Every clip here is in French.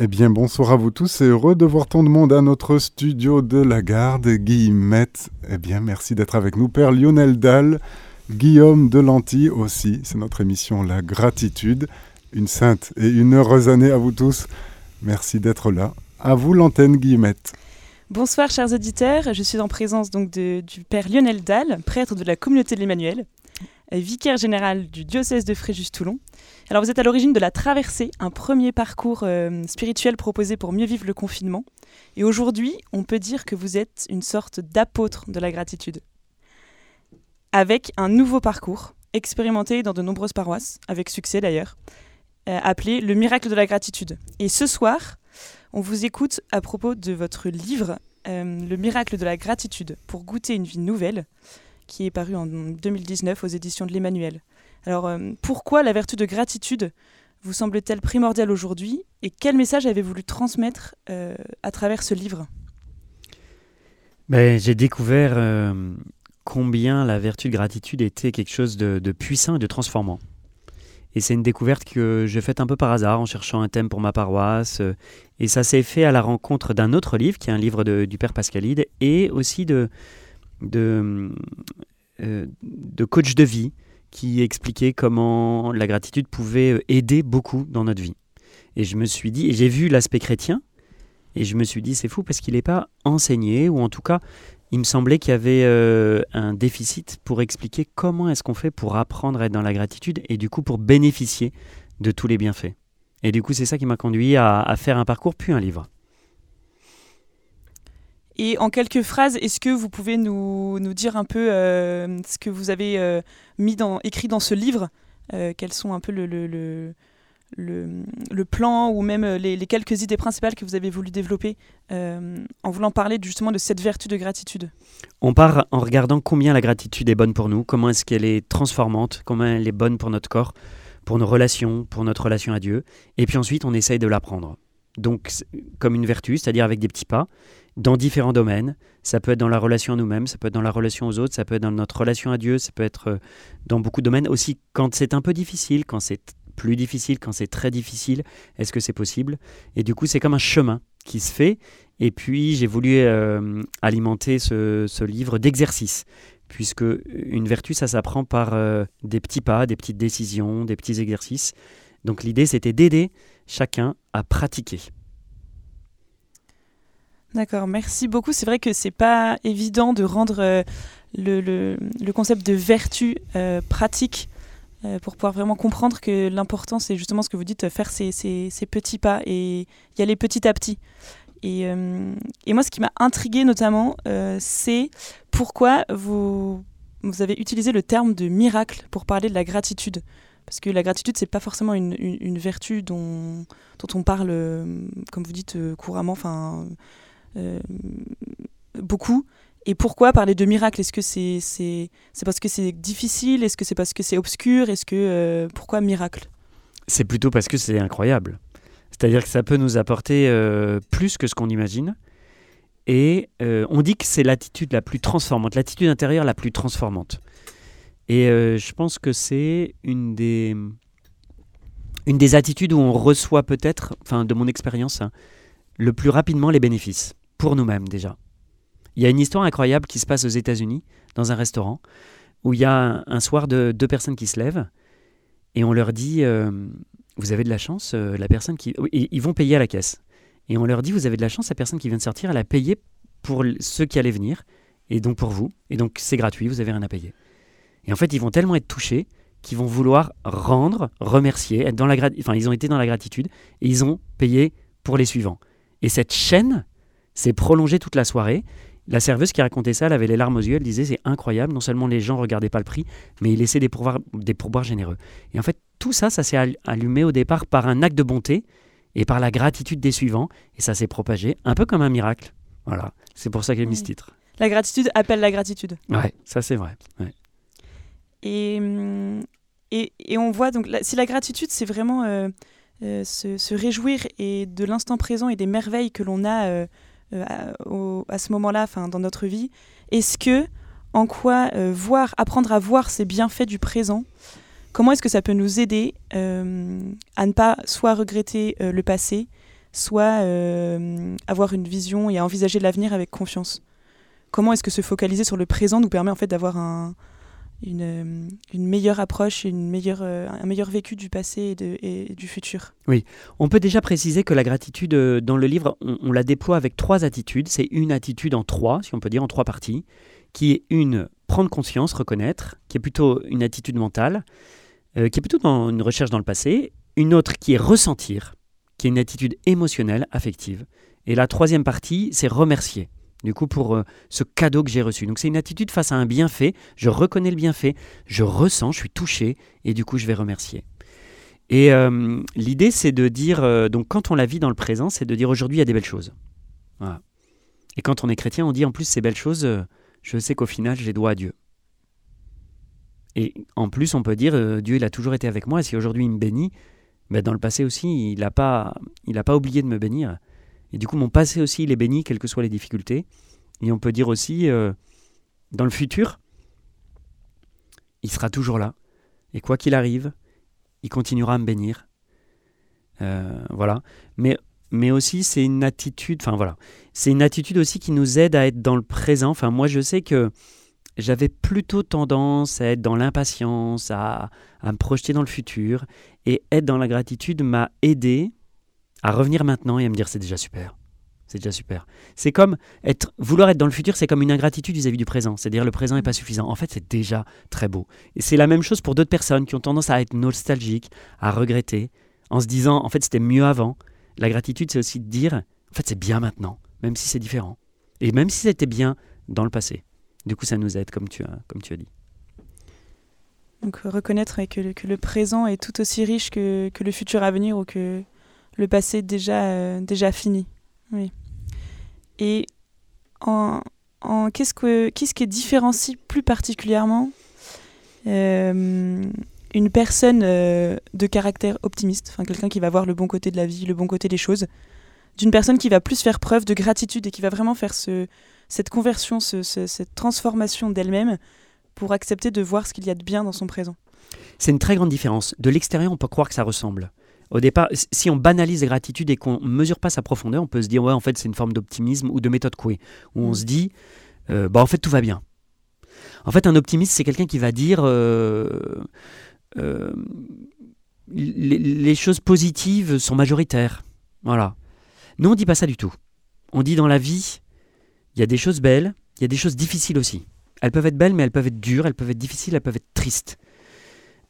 Eh bien, bonsoir à vous tous et heureux de voir tant de monde à notre studio de la garde. Guillemette, eh bien, merci d'être avec nous. Père Lionel Dalle, Guillaume Delanty aussi, c'est notre émission La Gratitude. Une sainte et une heureuse année à vous tous. Merci d'être là. À vous l'antenne, Guillemette. Bonsoir, chers auditeurs. Je suis en présence donc du Père Lionel Dalle, prêtre de la communauté de l'Emmanuel, vicaire général du diocèse de Fréjus-Toulon alors vous êtes à l'origine de la traversée, un premier parcours euh, spirituel proposé pour mieux vivre le confinement. Et aujourd'hui, on peut dire que vous êtes une sorte d'apôtre de la gratitude. Avec un nouveau parcours, expérimenté dans de nombreuses paroisses, avec succès d'ailleurs, euh, appelé Le miracle de la gratitude. Et ce soir, on vous écoute à propos de votre livre euh, Le miracle de la gratitude pour goûter une vie nouvelle, qui est paru en 2019 aux éditions de l'Emmanuel. Alors, euh, pourquoi la vertu de gratitude vous semble-t-elle primordiale aujourd'hui et quel message avez-vous voulu transmettre euh, à travers ce livre? Ben, J'ai découvert euh, combien la vertu de gratitude était quelque chose de, puissant et de transformant. Et c'est une découverte que j'ai faite un peu par hasard en cherchant un thème pour ma paroisse. Et ça s'est fait à la rencontre d'un autre livre, qui est un livre du Père Pascalide, et aussi de, de coach de vie qui expliquait comment la gratitude pouvait euh, aider beaucoup dans notre vie. Et je me suis dit, et j'ai vu l'aspect chrétien, et je me suis dit, c'est fou parce qu'il n'est pas enseigné, ou en tout cas, il me semblait qu'il y avait euh, un déficit pour expliquer comment est-ce qu'on fait pour apprendre à être dans la gratitude, et du coup pour bénéficier de tous les bienfaits. Et du coup, c'est ça qui m'a conduit à faire un parcours puis un livre. Et en quelques phrases, est-ce que vous pouvez nous, dire un peu euh, ce que vous avez euh, mis écrit dans ce livre euh, Quels sont un peu le, le, le, le, plan ou même les, les, quelques idées principales que vous avez voulu développer en voulant parler justement de cette vertu de gratitude? On part en regardant combien la gratitude est bonne pour nous, comment est-ce qu'elle est transformante, comment elle est bonne pour notre corps, pour nos relations, pour notre relation à Dieu. Et puis ensuite, on essaye de l'apprendre. Donc, comme une vertu, c'est-à-dire avec des petits pas dans différents domaines. Ça peut être dans la relation à nous-mêmes, ça peut être dans la relation aux autres, ça peut être dans notre relation à Dieu, ça peut être euh, dans beaucoup de domaines. Aussi, quand c'est un peu difficile, quand c'est plus difficile, quand c'est très difficile, est-ce que c'est possible? Et du coup, c'est comme un chemin qui se fait. Et puis, j'ai voulu euh, alimenter ce, livre d'exercices, puisque une vertu, ça s'apprend par euh, des petits pas, des petites décisions, des petits exercices. Donc l'idée, c'était d'aider chacun à pratiquer. D'accord, merci beaucoup. C'est vrai que c'est pas évident de rendre euh, le, concept de vertu euh, pratique euh, pour pouvoir vraiment comprendre que l'important, c'est justement ce que vous dites, faire ces, petits pas et y aller petit à petit. Et, moi, ce qui m'a intrigué notamment, c'est pourquoi vous avez utilisé le terme de miracle pour parler de la gratitude. Parce que la gratitude, c'est pas forcément une, une, vertu dont, dont on parle, comme vous dites, couramment. Enfin euh, beaucoup. Et pourquoi parler de miracle Est-ce que c'est c'est parce que c'est difficile? Est-ce que c'est parce que c'est obscur? Est-ce que euh, pourquoi miracle? C'est plutôt parce que c'est incroyable. C'est-à-dire que ça peut nous apporter euh, plus que ce qu'on imagine. Et on dit que c'est l'attitude la plus transformante, l'attitude intérieure la plus transformante. Et je pense que c'est une des, attitudes où on reçoit peut-être, enfin de mon expérience, le plus rapidement les bénéfices pour nous-mêmes déjà. Il y a une histoire incroyable qui se passe aux États-Unis, dans un restaurant, où il y a un, soir de, deux personnes qui se lèvent et on leur dit euh, Vous avez de la chance, euh, la personne qui. ils vont payer à la caisse. Et on leur dit Vous avez de la chance, la personne qui vient de sortir, elle a payé pour ceux qui allaient venir, et donc pour vous. Et donc c'est gratuit, vous avez rien à payer. Et en fait, ils vont tellement être touchés qu'ils vont vouloir rendre, remercier, être dans la enfin, ils ont été dans la gratitude et ils ont payé pour les suivants. Et cette chaîne, c'est prolongé toute la soirée. La serveuse qui racontait ça, elle avait les larmes aux yeux, elle disait c'est incroyable, non seulement les gens regardaient pas le prix, mais ils laissaient des pourboires, des pourboires généreux. Et en fait, tout ça, ça s'est allumé au départ par un acte de bonté et par la gratitude des suivants, et ça s'est propagé un peu comme un miracle. Voilà, c'est pour ça qu'elle a mis ce titre. La gratitude appelle la gratitude. Ouais, ça c'est vrai. Et, hum, et, et, on voit donc, si la gratitude, c'est vraiment euh, euh, se, se, réjouir et de l'instant présent et des merveilles que l'on a euh, euh, à ce moment-là, dans notre vie, est-ce que, en quoi voir, apprendre à voir ces bienfaits du présent, comment est-ce que ça peut nous aider à ne pas soit regretter le passé, soit avoir une vision et à envisager l'avenir avec confiance? Comment est-ce que se focaliser sur le présent nous permet en fait d'avoir un, une, euh, une, meilleure approche, une meilleure, euh, un meilleur vécu du passé et, de, du futur. Oui, on peut déjà préciser que la gratitude dans le livre, on, on la déploie avec trois attitudes. C'est une attitude en trois, si on peut dire, en trois parties, qui est une prendre conscience, reconnaître, qui est plutôt une attitude mentale, qui est plutôt dans une recherche dans le passé, une autre qui est ressentir, qui est une attitude émotionnelle, affective. Et la troisième partie, c'est remercier. Du coup, pour euh, ce cadeau que j'ai reçu. Donc, c'est une attitude face à un bienfait. Je reconnais le bienfait, je ressens, je suis touché, et du coup, je vais remercier. Et euh, l'idée, c'est de dire, euh, donc, quand on la vit dans le présent, c'est de dire aujourd'hui, il y a des belles choses. Et quand on est chrétien, on dit en plus, ces belles choses, je sais qu'au final, je les dois à Dieu. Et en plus, on peut dire, Dieu, il a toujours été avec moi, et si aujourd'hui il me bénit, mais dans le passé aussi, il n'a pas, pas oublié de me bénir. Et du coup, mon passé aussi, il est béni, quelles que soient les difficultés. Et on peut dire aussi, euh, dans le futur, il sera toujours là. Et quoi qu'il arrive, il continuera à me bénir. Euh, voilà. Mais, mais aussi, c'est une attitude, enfin voilà, c'est une attitude aussi qui nous aide à être dans le présent. Enfin, moi, je sais que j'avais plutôt tendance à être dans l'impatience, à, à, me projeter dans le futur. Et être dans la gratitude m'a aidé à revenir maintenant et à me dire c'est déjà super. C'est déjà super. C'est comme être, vouloir être dans le futur, c'est comme une ingratitude vis-à-vis du présent. C'est-à-dire le présent n'est pas suffisant. En fait, c'est déjà très beau. Et c'est la même chose pour d'autres personnes qui ont tendance à être nostalgiques, à regretter, en se disant en fait c'était mieux avant. La gratitude, c'est aussi de dire en fait c'est bien maintenant, même si c'est différent. Et même si c'était bien dans le passé. Du coup, ça nous aide, comme tu as, comme tu as dit. Donc reconnaître que le, que le présent est tout aussi riche que, que, le futur à venir ou que le passé déjà, euh, déjà fini. Oui. Et en, qu'est-ce, que, qu'est-ce qui différencie plus particulièrement euh, une personne euh, de caractère optimiste, quelqu'un qui va voir le bon côté de la vie, le bon côté des choses, d'une personne qui va plus faire preuve de gratitude et qui va vraiment faire ce, cette conversion, cette transformation d'elle-même pour accepter de voir ce qu'il y a de bien dans son présent? C'est une très grande différence. De l'extérieur, on peut croire que ça ressemble. Au départ, si on banalise la gratitude et qu'on ne mesure pas sa profondeur, on peut se dire, ouais, en fait, c'est une forme d'optimisme ou de méthode Coué, où on mm. se dit, euh, bah, en fait, tout va bien. En fait, un optimiste, c'est quelqu'un qui va dire euh, euh, les, les, choses positives sont majoritaires. Voilà. Nous, on ne dit pas ça du tout. On dit dans la vie, il y a des choses belles, il y a des choses difficiles aussi. Elles peuvent être belles, mais elles peuvent être dures, elles peuvent être difficiles, elles peuvent être tristes.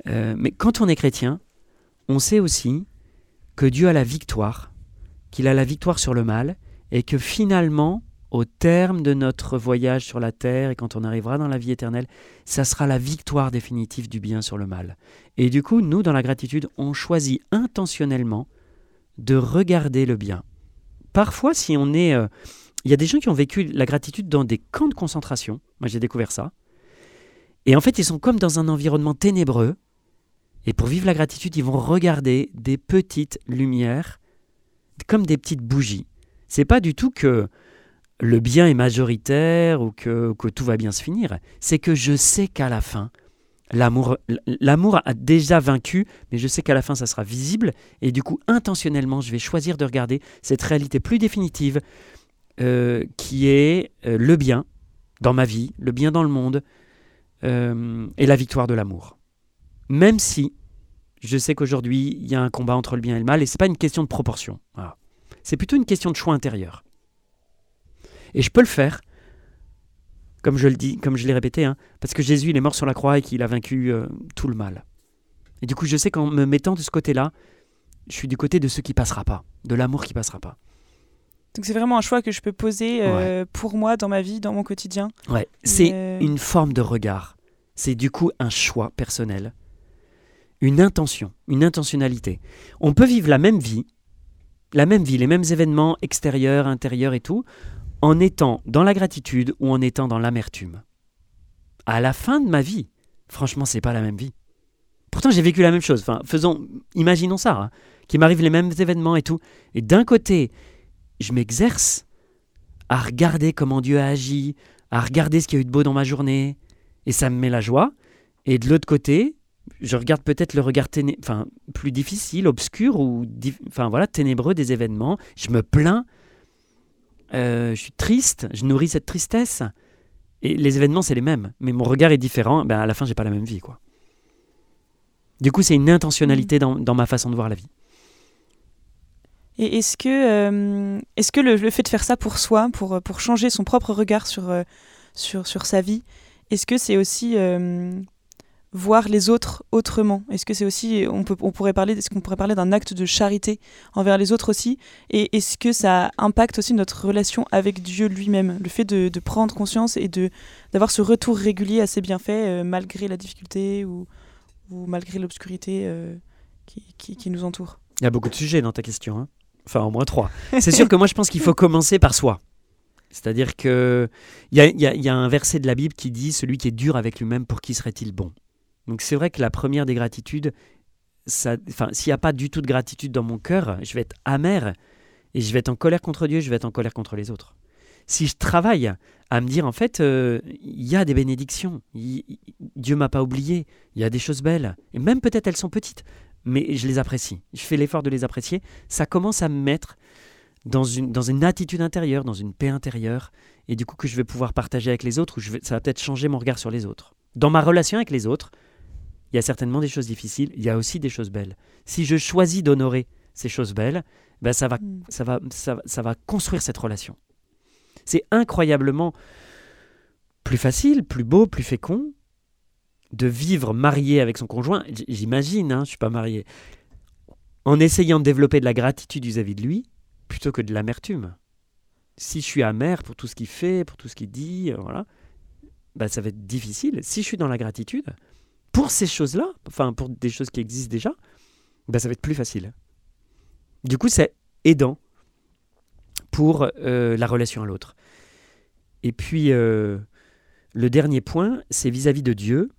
Euh, mais quand on est chrétien, on sait aussi que Dieu a la victoire, qu'il a la victoire sur le mal, et que finalement, au terme de notre voyage sur la terre et quand on arrivera dans la vie éternelle, ça sera la victoire définitive du bien sur le mal. Et du coup, nous, dans la gratitude, on choisit intentionnellement de regarder le bien. Parfois, si on est... Euh, il y a des gens qui ont vécu la gratitude dans des camps de concentration. Moi, j'ai découvert ça. Et en fait, ils sont comme dans un environnement ténébreux. Et pour vivre la gratitude, ils vont regarder des petites lumières, comme des petites bougies. C'est pas du tout que le bien est majoritaire ou que, tout va bien se finir. C'est que je sais qu'à la fin, l'amour, l'amour a déjà vaincu, mais je sais qu'à la fin, ça sera visible. Et du coup, intentionnellement, je vais choisir de regarder cette réalité plus définitive, euh, qui est euh, le bien dans ma vie, le bien dans le monde, euh, et la victoire de l'amour. Même si je sais qu'aujourd'hui, il y a un combat entre le bien et le mal, et ce n'est pas une question de proportion. C'est plutôt une question de choix intérieur. Et je peux le faire, comme je le dis, comme je l'ai répété, hein, parce que Jésus il est mort sur la croix et qu'il a vaincu tout le mal. Et du coup, je sais qu'en me mettant de ce côté-là, je suis du côté de ce qui passera pas, de l'amour qui passera pas. Donc c'est vraiment un choix que je peux poser euh, pour moi dans ma vie, dans mon quotidien. Ouais, c'est euh, une forme de regard. C'est du coup un choix personnel, une intention, une intentionnalité. On peut vivre la même vie, la même vie, les mêmes événements extérieurs, intérieurs et tout, en étant dans la gratitude ou en étant dans l'amertume. À la fin de ma vie, franchement, c'est pas la même vie. Pourtant, j'ai vécu la même chose. Enfin, faisons, imaginons ça, hein, qu'il m'arrive les mêmes événements et tout. Et d'un côté, je m'exerce à regarder comment Dieu a agi, à regarder ce qu'il y a eu de beau dans ma journée, et ça me met la joie. Et de l'autre côté, je regarde peut-être le regard enfin, plus difficile, obscur ou enfin, voilà, ténébreux des événements. Je me plains, euh, je suis triste, je nourris cette tristesse. Et les événements, c'est les mêmes, mais mon regard est différent. Ben, à la fin, j'ai pas la même vie. quoi. Du coup, c'est une intentionnalité mmh. dans, dans, ma façon de voir la vie. Et est-ce que, euh, que le, fait de faire ça pour soi, pour, pour changer son propre regard sur, euh, sur, sur sa vie, est-ce que c'est aussi voir les autres autrement. Est-ce que c'est aussi, on, peut, on pourrait parler, est-ce qu'on pourrait parler d'un acte de charité envers les autres aussi? Et est-ce que ça impacte aussi notre relation avec Dieu lui-même? Le fait de, prendre conscience et de d'avoir ce retour régulier à ses bienfaits euh, malgré la difficulté ou, ou malgré l'obscurité euh, qui, qui, nous entoure? Il y a beaucoup de sujets dans ta question, hein. Enfin au moins trois. C'est sûr que moi je pense qu'il faut commencer par soi. C'est-à-dire y, a, y a un verset de la Bible qui dit Celui qui est dur avec lui-même, pour qui serait-il bon? Donc c'est vrai que la première des gratitudes, s'il n'y a pas du tout de gratitude dans mon cœur, je vais être amer et je vais être en colère contre Dieu, je vais être en colère contre les autres. Si je travaille à me dire, en fait, euh, il y a des bénédictions, Dieu Dieu m'a pas oublié, il y a des choses belles, et même peut-être elles sont petites, mais je les apprécie, je fais l'effort de les apprécier, ça commence à me mettre dans une, attitude intérieure, dans une paix intérieure, et du coup que je vais pouvoir partager avec les autres, ou je ça va peut-être changer mon regard sur les autres. Dans ma relation avec les autres, il y a certainement des choses difficiles, il y a aussi des choses belles. Si je choisis d'honorer ces choses belles, ben ça, va, mm. ça, va, ça, va construire cette relation. C'est incroyablement plus facile, plus beau, plus fécond de vivre marié avec son conjoint, j'imagine, hein, je ne suis pas marié, en essayant de développer de la gratitude vis-à-vis de lui, plutôt que de l'amertume. Si je suis amer pour tout ce qu'il fait, pour tout ce qu'il dit, voilà, ben ça va être difficile. Si je suis dans la gratitude, pour ces choses-là, enfin pour des choses qui existent déjà, ben, ça va être plus facile. Du coup, c'est aidant pour euh, la relation à l'autre. Et puis, euh, le dernier point, c'est vis-à-vis de Dieu.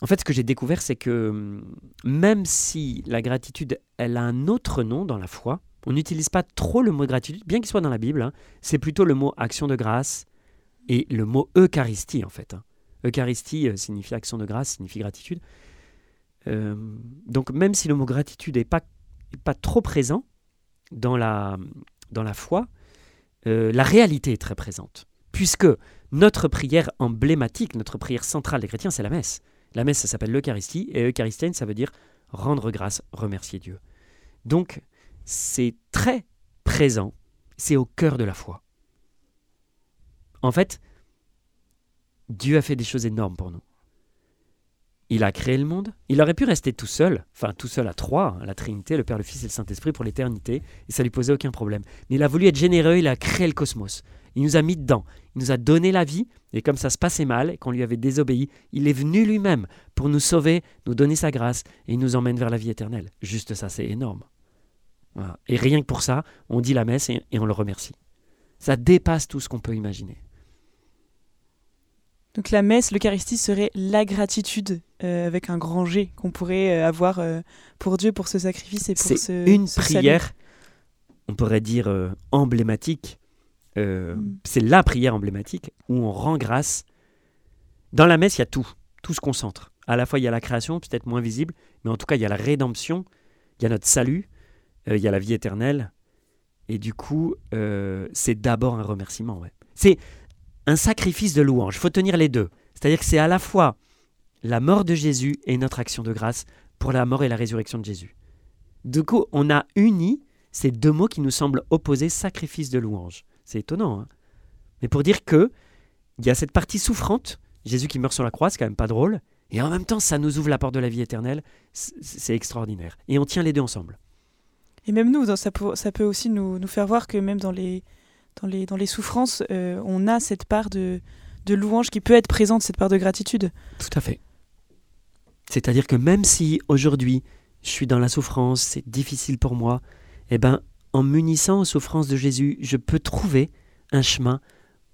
En fait, ce que j'ai découvert, c'est que hum, même si la gratitude, elle a un autre nom dans la foi, on n'utilise pas trop le mot gratitude, bien qu'il soit dans la Bible, hein, c'est plutôt le mot action de grâce et le mot Eucharistie, en fait. Hein. Eucharistie euh, signifie action de grâce, signifie gratitude. Euh, donc même si le mot gratitude n'est pas, pas trop présent dans la, dans la foi, euh, la réalité est très présente. Puisque notre prière emblématique, notre prière centrale des chrétiens, c'est la messe. La messe, ça s'appelle l'Eucharistie, et Eucharistienne, ça veut dire rendre grâce, remercier Dieu. Donc, c'est très présent, c'est au cœur de la foi. En fait, Dieu a fait des choses énormes pour nous. Il a créé le monde. Il aurait pu rester tout seul, enfin tout seul à trois, hein, la Trinité, le Père, le Fils et le Saint-Esprit pour l'éternité, et ça lui posait aucun problème. Mais il a voulu être généreux, il a créé le cosmos. Il nous a mis dedans, il nous a donné la vie, et comme ça se passait mal, et qu'on lui avait désobéi, il est venu lui-même pour nous sauver, nous donner sa grâce, et il nous emmène vers la vie éternelle. Juste ça, c'est énorme. Et rien que pour ça, on dit la messe et on le remercie. Ça dépasse tout ce qu'on peut imaginer. Donc la messe, l'Eucharistie serait la gratitude euh, avec un grand G qu'on pourrait euh, avoir euh, pour Dieu, pour ce sacrifice et pour ce C'est une prière, on pourrait dire emblématique. Mm. C'est la prière emblématique où on rend grâce. Dans la messe, il y a tout, tout se concentre. À la fois, il y a la création, peut-être moins visible, mais en tout cas, il y a la rédemption, il y a notre salut, il y a la vie éternelle. Et du coup, c'est d'abord un remerciement. Ouais. C'est un sacrifice de louange. Il faut tenir les deux. C'est-à-dire que c'est à la fois la mort de Jésus et notre action de grâce pour la mort et la résurrection de Jésus. Du coup, on a uni ces deux mots qui nous semblent opposés, sacrifice de louange. C'est étonnant, hein mais pour dire que il y a cette partie souffrante, Jésus qui meurt sur la croix, c'est quand même pas drôle, et en même temps, ça nous ouvre la porte de la vie éternelle, c'est extraordinaire. Et on tient les deux ensemble. Et même nous, ça peut, aussi nous faire voir que même dans les, dans les, dans les souffrances, euh, on a cette part de, de louange qui peut être présente, cette part de gratitude. Tout à fait. C'est-à-dire que même si aujourd'hui je suis dans la souffrance, c'est difficile pour moi, eh ben, en m'unissant aux souffrances de Jésus, je peux trouver un chemin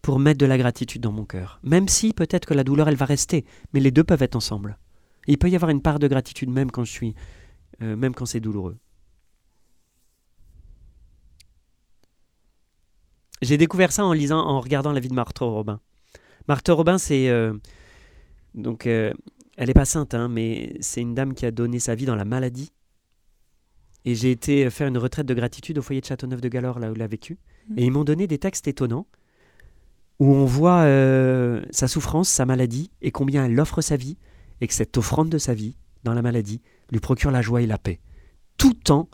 pour mettre de la gratitude dans mon cœur. Même si peut-être que la douleur, elle va rester, mais les deux peuvent être ensemble. il peut y avoir une part de gratitude même quand je suis, euh, même quand c'est douloureux. J'ai découvert ça en lisant, en regardant la vie de Marthe Robin. Marthe Robin, c'est euh, donc euh, elle n'est pas sainte, hein, mais c'est une dame qui a donné sa vie dans la maladie. Et j'ai été faire une retraite de gratitude au foyer de Châteauneuf de Galore, là où elle a vécu. Mhm. Et ils m'ont donné des textes étonnants où on voit euh, sa souffrance, sa maladie, et combien elle offre sa vie, et que cette offrande de sa vie, dans la maladie, lui procure la joie et la paix, tout en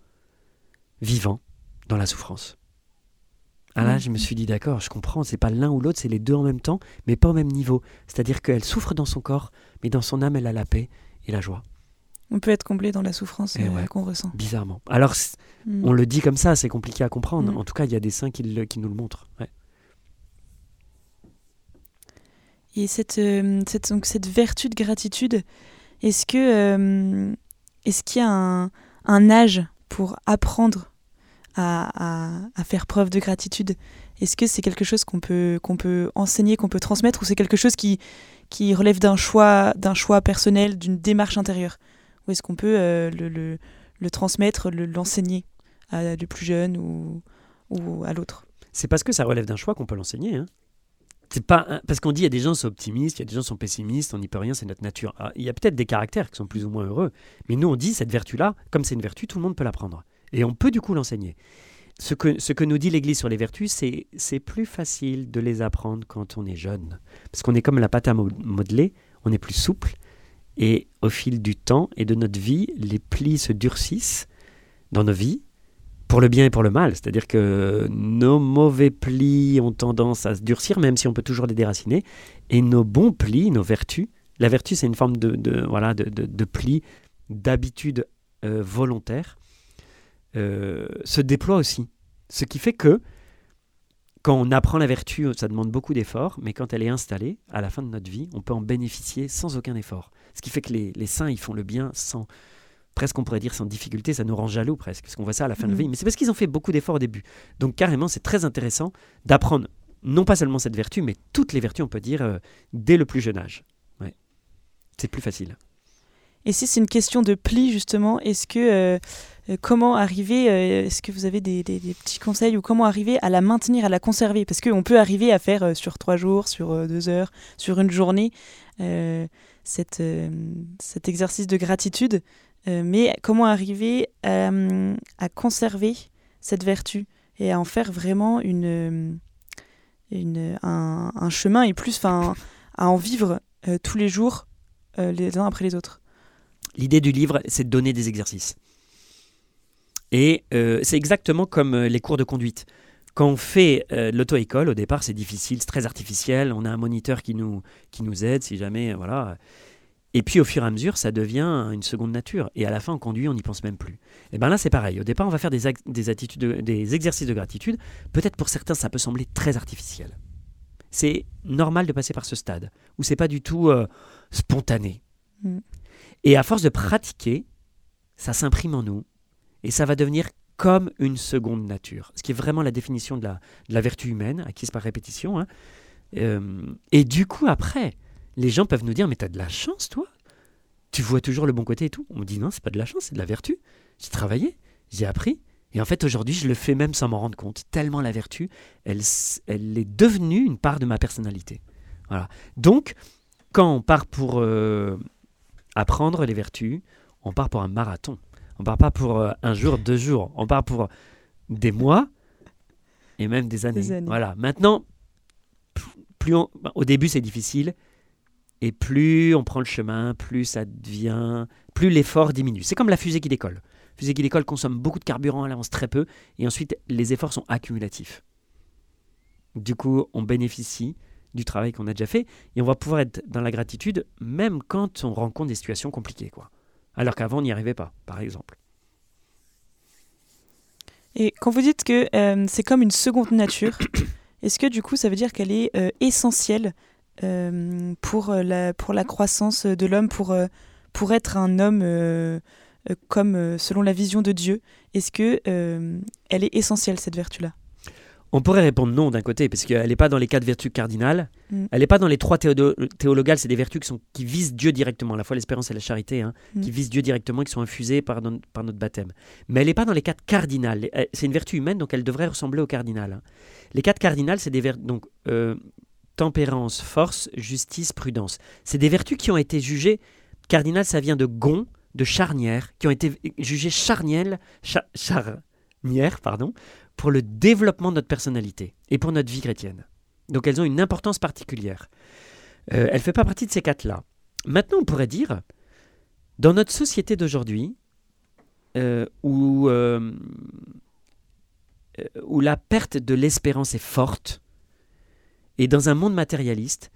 vivant dans la souffrance. Ah là, je me suis dit, d'accord, je comprends, c'est pas l'un ou l'autre, c'est les deux en même temps, mais pas au même niveau. C'est-à-dire qu'elle souffre dans son corps, mais dans son âme, elle a la paix et la joie, On peut être comblé dans la souffrance euh, ouais. qu'on ressent. bizarrement. Alors, c- Mm. on le dit comme ça, c'est compliqué à comprendre. Mm. En tout cas, il y a des saints qui, le- qui nous le montrent. ouais. Et cette, euh, cette, donc cette vertu de gratitude, est-ce que euh, est-ce qu'il y a un, un âge pour apprendre à, faire preuve de gratitude Est-ce que c'est quelque chose qu'on peut, qu'on peut enseigner, qu'on peut transmettre, ou c'est quelque chose qui, qui relève d'un choix, choix personnel, d'une démarche intérieure? Ou est-ce qu'on peut euh, le, le, le transmettre, le- l'enseigner à du plus jeune ou, ou à l'autre? C'est parce que ça relève d'un choix qu'on peut l'enseigner. hein. C'est pas un- parce qu'on dit il y a des gens qui sont optimistes, il y a des gens qui sont pessimistes, on n'y peut rien, c'est notre nature. Ah, il y a peut-être des caractères qui sont plus ou moins heureux, mais nous on dit cette vertu-là, comme c'est une vertu, tout le monde peut l'apprendre et on peut du coup l'enseigner. Ce que, nous dit l'Église sur les vertus, c'est c'est plus facile de les apprendre quand on est jeune, parce qu'on est comme la pâte à mo- modeler, on est plus souple et au fil du temps et de notre vie, les plis se durcissent dans nos vies pour le bien et pour le mal. C'est-à-dire que nos mauvais plis ont tendance à se durcir, même si on peut toujours les déraciner. Et nos bons plis, nos vertus, la vertu, c'est une forme de, de- voilà, de, de, de pli, d'habitude euh, volontaire, euh, se déploient aussi. Ce qui fait que quand on apprend la vertu, ça demande beaucoup d'efforts, mais quand elle est installée, à la fin de notre vie, on peut en bénéficier sans aucun effort. Ce qui fait que les, les saints, ils font le bien sans, presque on pourrait dire sans difficulté, ça nous rend jaloux presque, parce qu'on voit ça à la fin de la vie. Mais c'est parce qu'ils ont fait beaucoup d'efforts au début. Donc carrément, c'est très intéressant d'apprendre non pas seulement cette vertu, mais toutes les vertus, on peut dire, euh, dès le plus jeune âge. Ouais. C'est plus facile. Et si c'est une question de pli, justement, est-ce que euh, comment arriver, euh, est-ce que vous avez des, petits conseils ou comment arriver à la maintenir, à la conserver? Parce qu'on peut arriver à faire euh, sur trois jours, sur euh, deux heures, sur une journée, euh, euh, cet exercice de gratitude, euh, mais comment arriver à, conserver cette vertu et à en faire vraiment une, euh, un, chemin et plus, à en vivre euh, tous les jours, euh, les uns après les autres? L'idée du livre, c'est de donner des exercices. Et euh, c'est exactement comme euh, les cours de conduite. Quand on fait euh, l'auto-école, au départ, c'est difficile, c'est très artificiel. On a un moniteur qui nous, qui nous aide si jamais. euh, voilà. Et puis, au fur et à mesure, ça devient une seconde nature. Et à la fin, on conduit, on n'y pense même plus. Et bien là, c'est pareil. Au départ, on va faire des, des, attitudes de- des exercices de gratitude. Peut-être pour certains, ça peut sembler très artificiel. C'est normal de passer par ce stade où c'est pas du tout euh, spontané. Mm. Et à force de pratiquer, ça s'imprime en nous et ça va devenir comme une seconde nature, ce qui est vraiment la définition de la, de la vertu humaine, acquise par répétition. hein. Euh, et du coup, après, les gens peuvent nous dire, mais t'as de la chance, toi? Tu vois toujours le bon côté et tout On me dit, non, c'est pas de la chance, c'est de la vertu. J'ai travaillé, j'ai appris. Et en fait, aujourd'hui, je le fais même sans m'en rendre compte, tellement la vertu, elle, elle est devenue une part de ma personnalité. Voilà. Donc, quand on part pour euh, apprendre les vertus, on part pour un marathon. On part pas pour euh, un jour, deux jours. On part pour des mois et même des années. Des années. Voilà. Maintenant, plus on- bah, au début c'est difficile et plus on prend le chemin, plus ça devient, plus l'effort diminue. C'est comme la fusée qui décolle. La fusée qui décolle consomme beaucoup de carburant, elle avance très peu et ensuite les efforts sont accumulatifs. Du coup, on bénéficie du travail qu'on a déjà fait et on va pouvoir être dans la gratitude même quand on rencontre des situations compliquées quoi. Alors qu'avant on n'y arrivait pas, par exemple. Et quand vous dites que euh, c'est comme une seconde nature, est-ce que du coup ça veut dire qu'elle est euh, essentielle euh, pour, la, pour la croissance de l'homme, pour, pour être un homme comme selon la vision de Dieu? Est-ce que elle est essentielle cette vertu-là? On pourrait répondre non d'un côté, parce qu'elle n'est pas dans les quatre vertus cardinales. Mm. Elle n'est pas dans les trois théologales, c'est des vertus qui, sont, qui visent Dieu directement, la fois l'espérance et la charité, hein, Mm. qui visent Dieu directement, qui sont infusées par, non- par notre baptême. Mais elle n'est pas dans les quatre cardinales. C'est une vertu humaine, donc elle devrait ressembler aux cardinales. hein. Les quatre cardinales, c'est des vertus. Donc, euh, tempérance, force, justice, prudence. C'est des vertus qui ont été jugées Cardinal, ça vient de gon, de charnière, qui ont été jugées charnières, cha- charnières pardon, pour le développement de notre personnalité et pour notre vie chrétienne. Donc elles ont une importance particulière. Euh, elle ne fait pas partie de ces quatre-là. Maintenant, on pourrait dire, dans notre société d'aujourd'hui, euh, euh, où la perte de l'espérance est forte, et dans un monde matérialiste,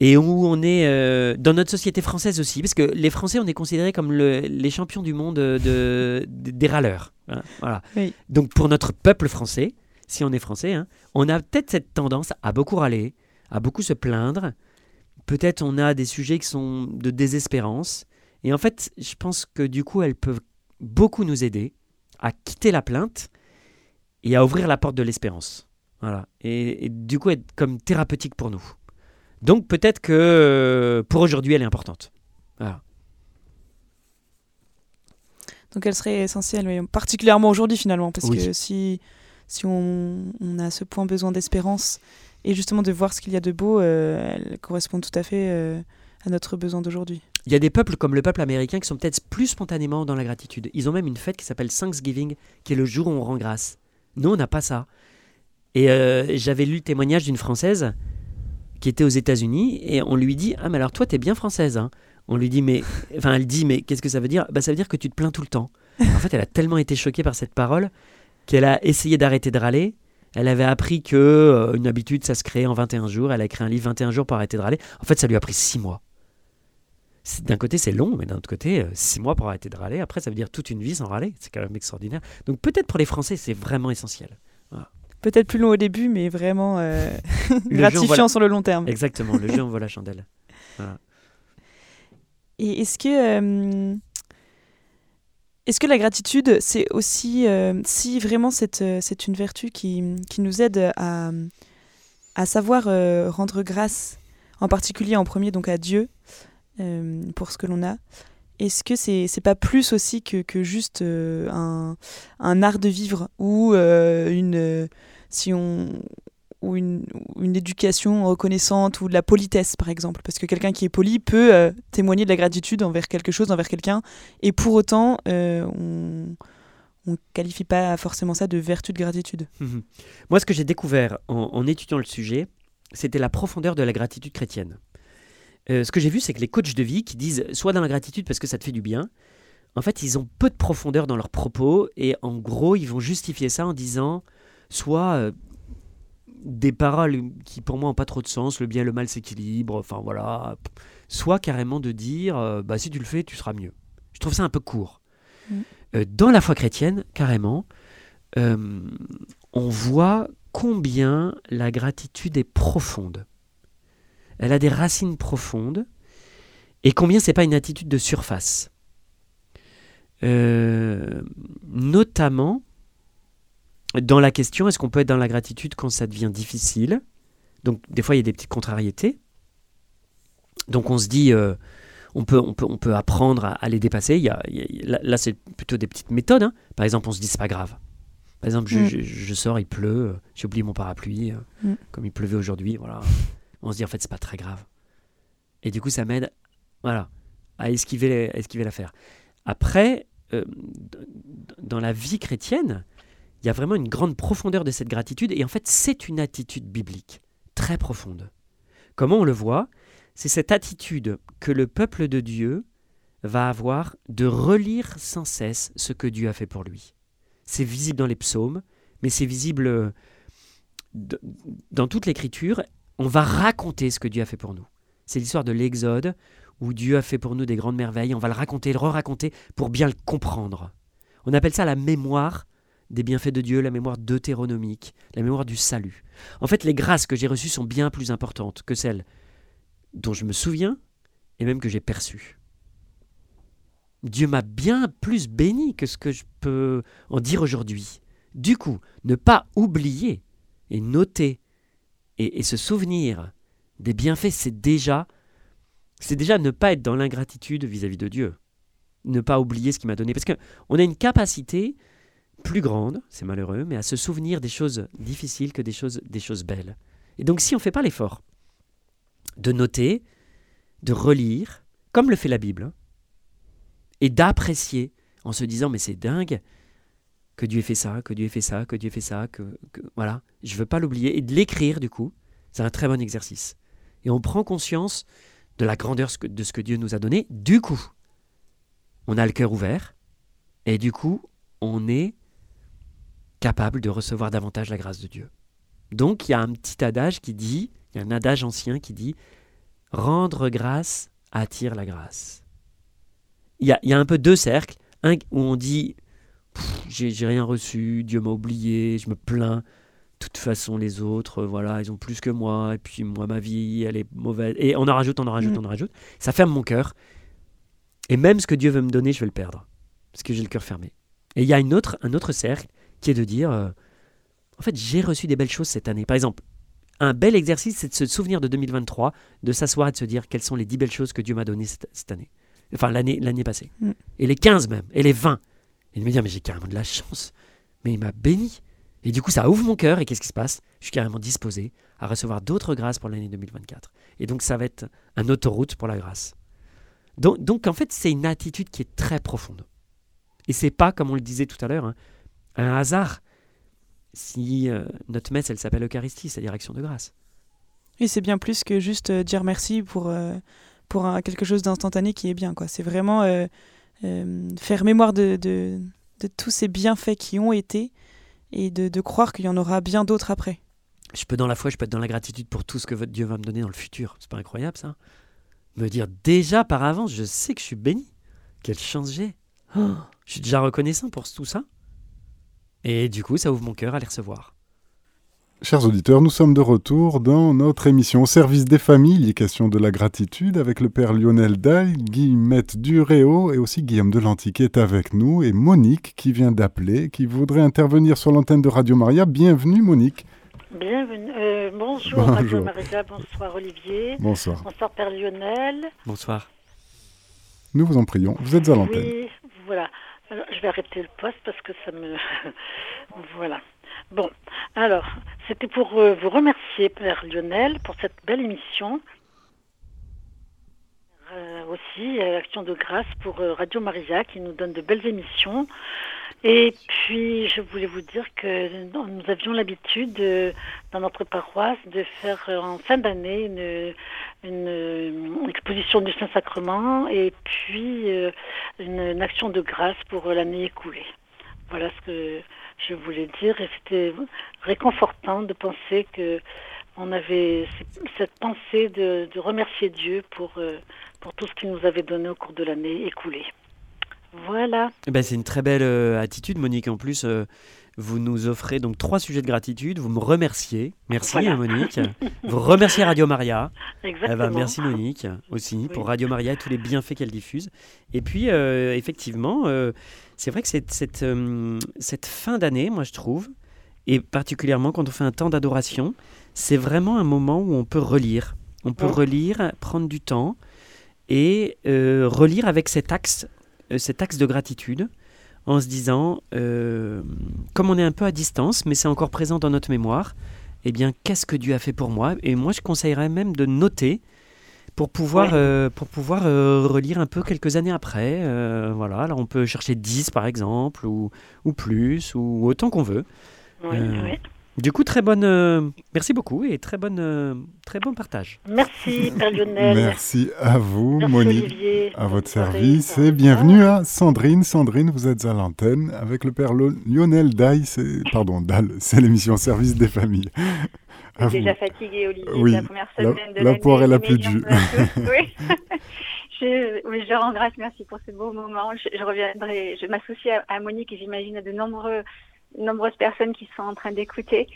et où on est euh, dans notre société française aussi, parce que les Français, on est considérés comme le- les champions du monde de, de- des râleurs. hein, voilà. Oui. Donc pour notre peuple français, si on est français, hein, on a peut-être cette tendance à beaucoup râler, à beaucoup se plaindre. Peut-être on a des sujets qui sont de désespérance. Et en fait, je pense que du coup, elles peuvent beaucoup nous aider à quitter la plainte et à ouvrir la porte de l'espérance. Voilà. Et, et du coup, être comme thérapeutique pour nous. Donc peut-être que euh, pour aujourd'hui, elle est importante. Voilà. Donc elle serait essentielle, mais particulièrement aujourd'hui finalement, parce Oui. que si, si on, on a à ce point besoin d'espérance et justement de voir ce qu'il y a de beau, euh, elle correspond tout à fait euh, à notre besoin d'aujourd'hui. Il y a des peuples comme le peuple américain qui sont peut-être plus spontanément dans la gratitude. Ils ont même une fête qui s'appelle Thanksgiving, qui est le jour où on rend grâce. Nous, on n'a pas ça. Et euh, j'avais lu le témoignage d'une Française qui était aux États-Unis et on lui dit Ah, mais alors toi, t'es bien française. hein. On lui dit Mais. Enfin, elle dit Mais qu'est-ce que ça veut dire? Bah, ça veut dire que tu te plains tout le temps. En fait, elle a tellement été choquée par cette parole qu'elle a essayé d'arrêter de râler. Elle avait appris que euh, une habitude, ça se crée en 21 jours. Elle a écrit un livre 21 jours pour arrêter de râler. En fait, ça lui a pris 6 mois. D'un côté, c'est long, mais d'un autre côté, 6 mois pour arrêter de râler. Après, ça veut dire toute une vie sans râler. C'est quand même extraordinaire. Donc, peut-être pour les Français, c'est vraiment essentiel. Peut-être plus long au début, mais vraiment euh, en gratifiant la- sur le long terme. Exactement, le jeu envoie la chandelle. Et est-ce que, euh, est-ce que la gratitude, c'est aussi, euh, si vraiment c'est, c'est une vertu qui, qui nous aide à, à savoir rendre grâce, en particulier en premier donc à Dieu pour ce que l'on a, est-ce que c'est, c'est pas plus aussi que, que juste euh, un, un art de vivre ou euh, une, euh, si on, ou une, une éducation reconnaissante ou de la politesse par exemple? Parce que quelqu'un qui est poli peut témoigner de la gratitude envers quelque chose envers quelqu'un et pour autant on on qualifie pas forcément ça de vertu de gratitude. Moi, ce que j'ai découvert en étudiant le sujet, c'était la profondeur de la gratitude chrétienne. Euh, ce que j'ai vu, c'est que les coachs de vie qui disent soit dans la gratitude parce que ça te fait du bien, en fait, ils ont peu de profondeur dans leurs propos et en gros, ils vont justifier ça en disant soit euh, des paroles qui pour moi n'ont pas trop de sens, le bien et le mal s'équilibrent, enfin voilà, soit carrément de dire euh, bah, si tu le fais, tu seras mieux. Je trouve ça un peu court. Mm. Dans la foi chrétienne, carrément, on voit combien la gratitude est profonde. Elle a des racines profondes et combien c'est pas une attitude de surface. Euh, notamment dans la question est-ce qu'on peut être dans la gratitude quand ça devient difficile? Donc des fois il y a des petites contrariétés. Donc on se dit euh, on peut, on, peut, on peut apprendre à, à les dépasser. Il y a, il y a- là, c'est plutôt des petites méthodes. hein. Par exemple, on se dit c'est pas grave. Par exemple, je, Mm. je- je sors, il pleut, euh, j'ai oublié mon parapluie, Mm. comme il pleuvait aujourd'hui. Voilà. On se dit en fait c'est pas très grave. Et du coup, ça m'aide, voilà, à esquiver, l'affaire. Après, euh, dans la vie chrétienne, il y a vraiment une grande profondeur de cette gratitude. Et en fait, c'est une attitude biblique très profonde. Comment on le voit? C'est cette attitude que le peuple de Dieu va avoir de relire sans cesse ce que Dieu a fait pour lui. C'est visible dans les psaumes, mais c'est visible euh, dans toute l'écriture. On va raconter ce que Dieu a fait pour nous. C'est l'histoire de l'Exode, où Dieu a fait pour nous des grandes merveilles. On va le raconter, le re-raconter pour bien le comprendre. On appelle ça la mémoire des bienfaits de Dieu, la mémoire deutéronomique, la mémoire du salut. En fait, les grâces que j'ai reçues sont bien plus importantes que celles dont je me souviens et même que j'ai perçues. Dieu m'a bien plus béni que ce que je peux en dire aujourd'hui. Du coup, ne pas oublier et noter et, se souvenir des bienfaits, c'est déjà, c'est déjà ne pas être dans l'ingratitude vis-à-vis de Dieu. Ne pas oublier ce qu'il m'a donné. Parce qu'on a une capacité plus grande, c'est malheureux, mais à se souvenir des choses difficiles que des choses, des choses belles. Et donc si on ne fait pas l'effort de noter, de relire, comme le fait la Bible, hein, et d'apprécier en se disant mais c'est dingue que Dieu ait fait ça, que Dieu ait fait ça, que Dieu ait fait ça, que, que voilà, je veux pas l'oublier et de l'écrire du coup, c'est un très bon exercice. Et on prend conscience de la grandeur de ce que Dieu nous a donné. Du coup, on a le cœur ouvert et du coup, on est capable de recevoir davantage la grâce de Dieu. Donc, il y a un petit adage qui dit, il y a un adage ancien qui dit rendre grâce attire la grâce. Il y a, il y a un peu deux cercles, un où on dit j'ai rien reçu, Dieu m'a oublié, je me plains. De toute façon, les autres, voilà, ils ont plus que moi, et puis moi, ma vie, elle est mauvaise. Et on en rajoute, on en rajoute, Mm. on en rajoute. Ça ferme mon cœur. Et même ce que Dieu veut me donner, je vais le perdre. Parce que j'ai le cœur fermé. Et il y a une autre, un autre cercle qui est de dire, euh, en fait, j'ai reçu des belles choses cette année. Par exemple, un bel exercice, c'est de se souvenir de 2023, de s'asseoir et de se dire quelles sont les 10 belles choses que Dieu m'a données cette, cette année. Enfin, l'année l'année passée. Mm. Et les 15 même, et les 20. Et de me dire, mais j'ai carrément de la chance. Mais il m'a béni. Et du coup, ça ouvre mon cœur. Et qu'est-ce qui se passe? Je suis carrément disposé à recevoir d'autres grâces pour l'année 2024. Et donc, ça va être un autoroute pour la grâce. Donc, en fait, c'est une attitude qui est très profonde. Et c'est pas, comme on le disait tout à l'heure, hein, un hasard si euh, notre messe, elle s'appelle Eucharistie, c'est-à-dire action de grâce. Et c'est bien plus que juste euh, dire merci pour, euh, pour quelque chose d'instantané qui est bien. quoi. C'est vraiment faire mémoire de, de, tous ces bienfaits qui ont été et de, croire qu'il y en aura bien d'autres après. Je peux dans la foi, je peux être dans la gratitude pour tout ce que votre Dieu va me donner dans le futur. C'est pas incroyable ça Me dire déjà par avance, je sais que je suis béni. Quelle chance j'ai. Oh, je suis déjà reconnaissant pour tout ça. Et du coup, ça ouvre mon cœur à les recevoir. Chers auditeurs, nous sommes de retour dans notre émission au service des familles, les questions de la gratitude, avec le père Lionel Dalle, Guillemette Duréo et aussi Guillaume Delanty qui est avec nous et Monique qui vient d'appeler, qui voudrait intervenir sur l'antenne de Radio Maria. Bienvenue Monique. Bienvenue. euh, bonjour, Bonjour. Radio Maria, bonsoir Olivier, Bonsoir. bonsoir Père Lionel. Bonsoir. Nous vous en prions. Vous êtes à l'antenne. Oui, voilà. Alors, je vais arrêter le poste parce que ça me... voilà. Bon, alors, c'était pour euh, vous remercier, Père Lionel, pour cette belle émission. Euh, aussi, euh, Action de grâce pour euh, Radio Maria qui nous donne de belles émissions. Et puis, je voulais vous dire que nous avions l'habitude, dans notre paroisse, de faire en fin d'année une, exposition du Saint-Sacrement et puis une, une action de grâce pour l'année écoulée. Voilà ce que je voulais dire et c'était réconfortant de penser que on avait cette pensée de, de remercier Dieu pour, euh, pour tout ce qu'il nous avait donné au cours de l'année écoulée. Voilà. Eh ben, c'est une très belle euh, attitude, Monique. En plus, euh, vous nous offrez donc trois sujets de gratitude. Vous me remerciez. Merci, Voilà. Monique. vous remerciez Radio Maria. Eh Exactement. ben, merci Monique aussi Oui. pour Radio Maria et tous les bienfaits qu'elle diffuse. Et puis effectivement, c'est vrai que cette, cette, euh, cette fin d'année, moi je trouve, et particulièrement quand on fait un temps d'adoration, c'est vraiment un moment où on peut relire. On peut relire, prendre du temps et euh, relire avec cet axe, euh, cet axe de gratitude en se disant, euh, comme on est un peu à distance, mais c'est encore présent dans notre mémoire, eh bien, qu'est-ce que Dieu a fait pour moi? Et moi, je conseillerais même de noter pour pouvoir, Ouais. euh, pour pouvoir euh, relire un peu quelques années après. euh, voilà, alors on peut chercher 10 par exemple, ou, ou plus, ou autant qu'on veut. Euh. Du coup, très bonne. euh, merci beaucoup et très, bonne, euh, très bon partage. Merci, Père Lionel. Merci à vous Merci, Monique. Olivier. À votre service et bienvenue à Sandrine. Sandrine, vous êtes à l'antenne avec le père Lionel Daille. c'est- Pardon, Dalle, c'est l'émission Service des familles. Vous. déjà fatiguée, Olivier, Oui, de la première la- semaine de la poire est la plus dure. oui. je, oui, je rends grâce, merci pour ce beau moment. Je, je reviendrai, je m'associe à, à Monique et j'imagine à de nombreux, nombreuses personnes qui sont en train d'écouter.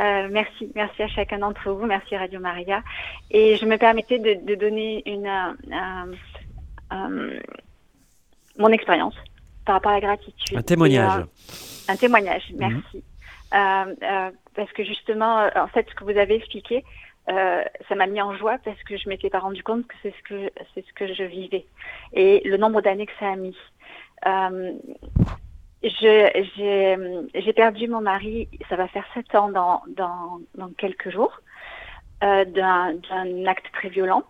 Euh, merci, merci à chacun d'entre vous, merci Radio Maria. Et je me permettais de, de donner une, euh, euh, mon expérience par rapport à la gratitude. Un témoignage. Et, un témoignage, merci. Euh, parce que justement, euh, en fait, ce que vous avez expliqué, euh, ça m'a mis en joie parce que je m'étais pas rendu compte que c'est ce que c'est ce que je vivais et le nombre d'années que ça a mis. Euh, j'ai perdu mon mari, ça va faire sept ans dans dans, dans quelques jours, euh, d'un d'un acte très violent.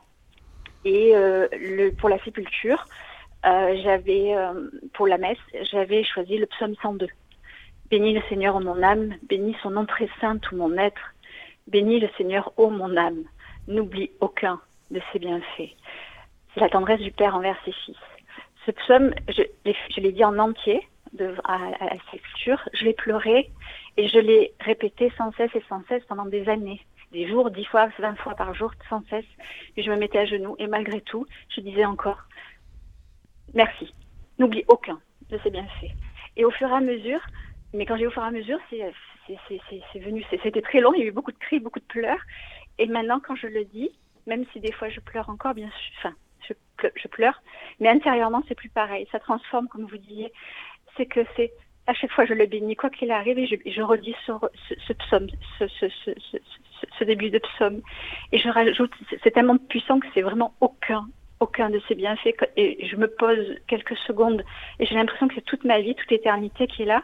Et le, pour la sépulture, j'avais, pour la messe, j'avais choisi le psaume 102. Bénis le Seigneur, ô mon âme, bénis son nom très saint, tout mon être. Bénis le Seigneur, ô mon âme, n'oublie aucun de ses bienfaits. C'est la tendresse du Père envers ses fils. Ce psaume, je, l'ai dit en entier de, à, à, sculpture, je l'ai pleuré et je l'ai répété sans cesse et sans cesse pendant des années, des jours, dix fois, vingt fois par jour, sans cesse. Et je me mettais à genoux et malgré tout, je disais encore, merci, n'oublie aucun de ses bienfaits. Et au fur et à mesure, mais quand j'ai au fur et à mesure, c'est venu, c'était très long, il y a eu beaucoup de cris, beaucoup de pleurs. Et maintenant, quand je le dis, même si des fois je pleure encore, bien sûr, enfin, je pleure, mais intérieurement, c'est plus pareil. Ça transforme, comme vous disiez. C'est que c'est à chaque fois je le bénis, quoi qu'il arrive, et je, redis ce, ce, psaume, ce, ce, début de psaume. Et je rajoute, c'est tellement puissant que c'est vraiment aucun, aucun de ces bienfaits. Et je me pose quelques secondes et j'ai l'impression que c'est toute ma vie, toute l'éternité qui est là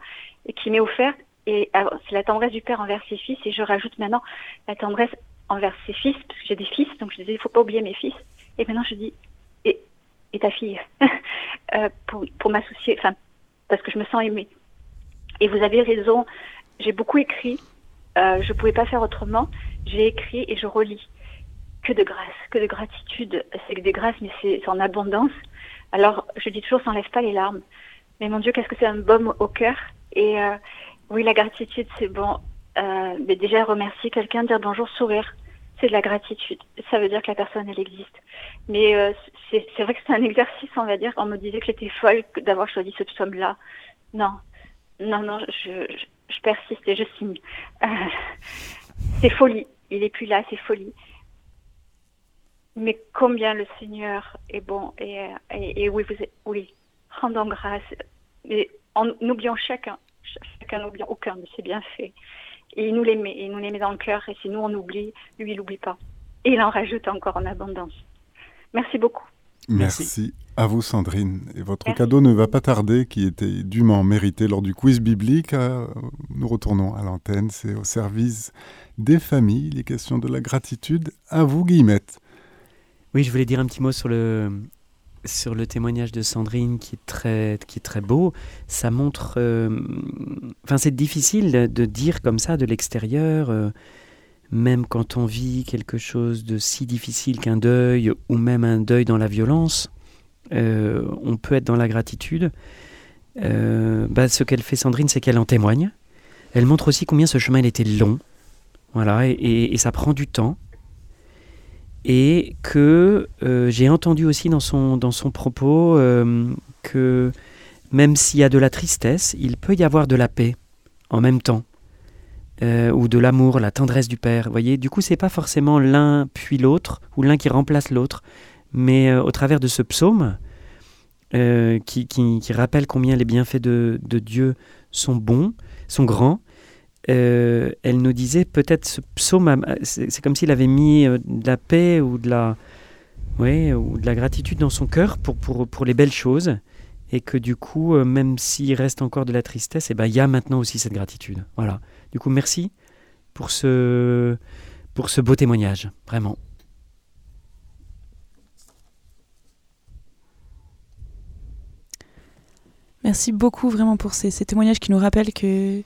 qui m'est offerte. Et c'est la tendresse du Père envers ses fils. Et je rajoute maintenant la tendresse envers ses fils, parce que j'ai des fils, donc je disais, il ne faut pas oublier mes fils. Et maintenant, je dis, et, et ta fille, euh, pour, m'associer, enfin, parce que je me sens aimée. Et vous avez raison, j'ai beaucoup écrit, euh, je ne pouvais pas faire autrement. J'ai écrit et je relis. Que de grâce, que de gratitude. C'est que des grâces, mais c'est en abondance. Alors, je dis toujours, ça n'enlève pas les larmes. Mais mon Dieu, qu'est-ce que c'est un baume au cœur? Et euh, oui, la gratitude, c'est bon. Euh, mais déjà, remercier quelqu'un, dire bonjour, sourire c'est de la gratitude. Ça veut dire que la personne, elle existe. Mais euh, c'est vrai que c'est un exercice, on va dire. On me disait que j'étais folle d'avoir choisi ce psaume-là. Non, non, non, je, persiste et je signe. C'est folie. Il est plus là, c'est folie. Mais combien le Seigneur est bon. Et, et, oui, vous oui, rendons grâce. En oubliant chacun, chacun n'oubliant aucun de ses bienfaits. Et il nous les met, il nous les met dans le cœur. Et si nous on oublie, lui il n'oublie pas. Et il en rajoute encore en abondance. Merci beaucoup. Merci, à vous Sandrine. Et votre cadeau ne va pas tarder, qui était dûment mérité lors du quiz biblique. Euh, nous retournons à l'antenne, c'est au service des familles, les questions de la gratitude. À vous Guillemette. Oui, je voulais dire un petit mot sur le, sur le témoignage de Sandrine qui est très, qui est très beau, ça montre... Euh, enfin, c'est difficile de, dire comme ça de l'extérieur, euh, même quand on vit quelque chose de si difficile qu'un deuil, ou même un deuil dans la violence, euh, on peut être dans la gratitude. Bah, ce qu'elle fait Sandrine, c'est qu'elle en témoigne. Elle montre aussi combien ce chemin était long. Voilà, et ça prend du temps et que euh, j'ai entendu aussi dans son, dans son propos euh, que même s'il y a de la tristesse, il peut y avoir de la paix en même temps, euh, ou de l'amour, la tendresse du Père. voyez, du coup, c'est pas forcément l'un puis l'autre, ou l'un qui remplace l'autre, mais au travers de ce psaume, qui, qui, qui, rappelle combien les bienfaits de, de Dieu sont bons, sont grands, euh, elle nous disait peut-être ce psaume, c'est comme s'il avait mis euh, de la paix ou de la, ouais, ou de la gratitude dans son cœur pour, pour, pour les belles choses. Et que du coup, euh, même s'il reste encore de la tristesse, et eh ben, il y a maintenant aussi cette gratitude. Voilà. Du coup, merci pour ce, pour ce beau témoignage, vraiment. Merci beaucoup vraiment pour ces témoignages qui nous rappellent que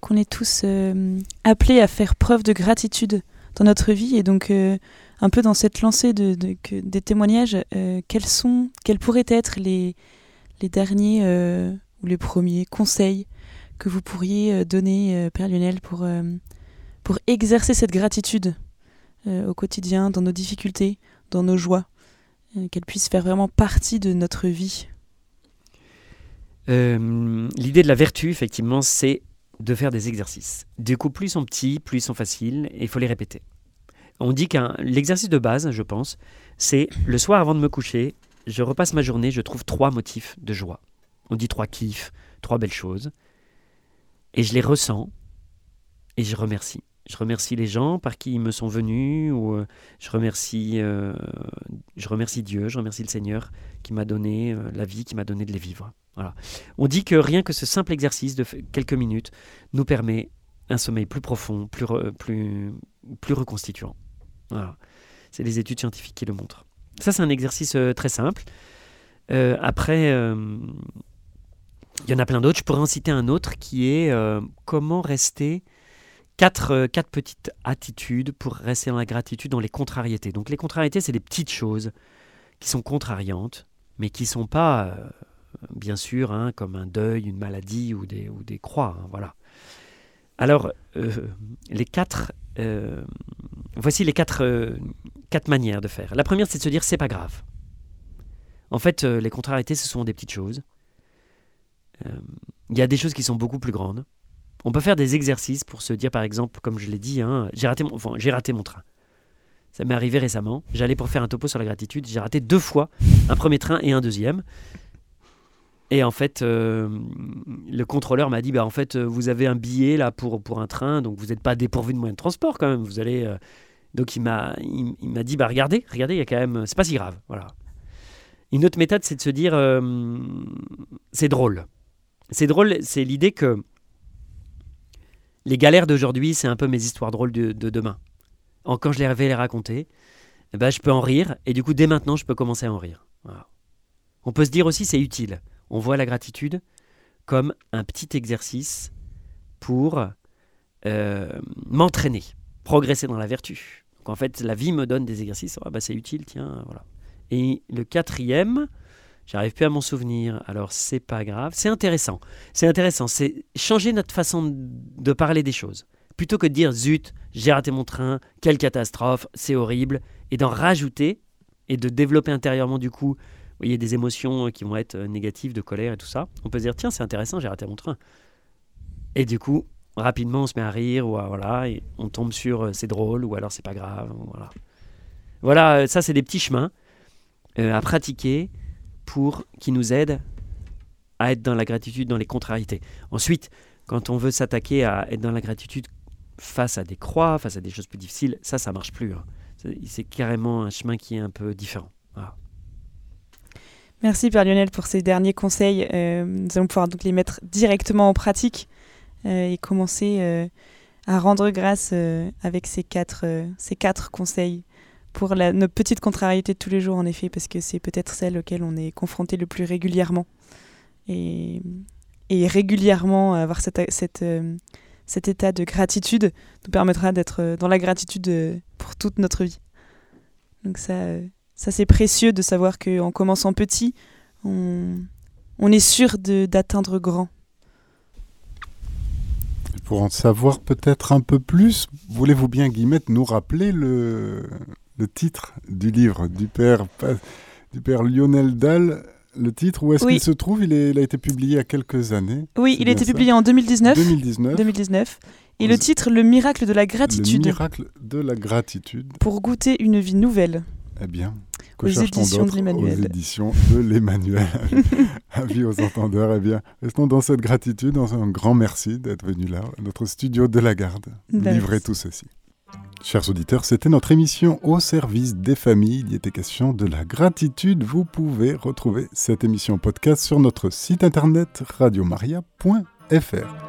qu'on est tous euh, appelés à faire preuve de gratitude dans notre vie et donc euh, un peu dans cette lancée de, des témoignages, euh, quels sont, quels pourraient être les, les derniers ou les premiers conseils que vous pourriez donner, Père Lionel, pour, pour exercer cette gratitude au quotidien, dans nos difficultés, dans nos joies, qu'elle puisse faire vraiment partie de notre vie? L'idée de la vertu, effectivement, c'est de faire des exercices. Du coup, plus ils sont petits, plus ils sont faciles, et il faut les répéter. On dit qu'un l'exercice de base, je pense, c'est le soir avant de me coucher, je repasse ma journée, je trouve trois motifs de joie. On dit trois kiffs, trois belles choses, et je les ressens, et je remercie. Je remercie les gens par qui ils me sont venus, ou euh, je, remercie, euh, je remercie Dieu, je remercie le Seigneur qui m'a donné euh, la vie, qui m'a donné de les vivre. On dit que rien que ce simple exercice de quelques minutes nous permet un sommeil plus profond, plus, plus, plus reconstituant. C'est les études scientifiques qui le montrent. Ça, c'est un exercice euh, très simple. Euh, après, euh, il y en a plein d'autres. Je pourrais en citer un autre qui est comment rester quatre, quatre petites attitudes pour rester dans la gratitude, dans les contrariétés. Donc les contrariétés, c'est des petites choses qui sont contrariantes, mais qui sont pas, bien sûr, hein, comme un deuil, une maladie ou des, croix. hein, voilà. Alors, euh, les quatre, euh, voici les quatre, euh, quatre manières de faire. La première, c'est de se dire c'est pas grave. En fait, les contrariétés, ce sont des petites choses. Il y a des choses qui sont beaucoup plus grandes. On peut faire des exercices pour se dire, par exemple, comme je l'ai dit, hein, j'ai raté, raté mon train. Ça m'est arrivé récemment. J'allais pour faire un topo sur la gratitude. J'ai raté deux fois un premier train et un deuxième. Et en fait, euh, le contrôleur m'a dit, bah, en fait, euh, vous avez un billet là pour, pour un train, donc vous n'êtes pas dépourvu de moyens de transport quand même. Vous allez. euh, Donc il m'a, il, m'a dit, bah regardez, regardez, il y a quand même, c'est pas si grave, voilà. Une autre méthode, c'est de se dire, c'est drôle. C'est drôle, c'est l'idée que les galères d'aujourd'hui, c'est un peu mes histoires drôles de, de demain. En, quand je les vais les raconter, ben, je peux en rire, et du coup, dès maintenant, je peux commencer à en rire. On peut se dire aussi, c'est utile. On voit la gratitude comme un petit exercice pour euh, m'entraîner, progresser dans la vertu. Donc en fait, la vie me donne des exercices. Ah bah, c'est utile, tiens, voilà. Et le quatrième, j'arrive plus à m'en souvenir. Alors c'est pas grave, c'est intéressant. C'est intéressant. C'est changer notre façon de parler des choses. Plutôt que de dire zut, j'ai raté mon train, quelle catastrophe, c'est horrible, et d'en rajouter et de développer intérieurement du coup, vous voyez, des émotions qui vont être euh, négatives, de colère et tout ça. On peut se dire tiens, c'est intéressant, j'ai raté mon train. Et du coup, rapidement, on se met à rire ou à- voilà, et on tombe sur euh, c'est drôle ou alors c'est pas grave. Voilà, voilà euh, ça c'est des petits chemins euh, à pratiquer pour qui nous aident à être dans la gratitude, dans les contrariétés. Ensuite, quand on veut s'attaquer à être dans la gratitude face à des croix, face à des choses plus difficiles, ça, ça marche plus. hein. C'est carrément un chemin qui est un peu différent. Voilà. Merci Père Lionel pour ces derniers conseils. Euh, nous allons pouvoir donc les mettre directement en pratique euh, et commencer euh, à rendre grâce avec ces quatre, ces quatre conseils pour la, nos petites contrariétés de tous les jours en effet parce que c'est peut-être celles auxquelles on est confronté le plus régulièrement. Et, régulièrement avoir cet état de gratitude nous permettra d'être dans la gratitude pour toute notre vie. Donc ça... ça, c'est précieux de savoir qu'en commençant petit, on, on est sûr d'atteindre grand. Pour en savoir peut-être un peu plus, voulez-vous bien, Guillemette, nous rappeler le, le titre du livre du père, du père Lionel Dahl Le titre, où est-ce Oui. qu'il se trouve? Il, est- il a été publié il y a quelques années. Oui, il a été ça? publié en 2019. 2019. 2019. Et le titre, Le miracle de la Le gratitude miracle de la gratitude. pour goûter une vie nouvelle. Eh bien, que Aux éditions de l'Emmanuel. Aux éditions de l'Emmanuel. Avis aux entendeurs. Eh bien, restons dans cette gratitude. dans Un grand merci d'être venu là, à notre studio de la garde, nous Ben, livrer merci. tout ceci. Chers auditeurs, c'était notre émission au service des familles. Il y était question de la gratitude. Vous pouvez retrouver cette émission podcast sur notre site internet radiomaria.fr.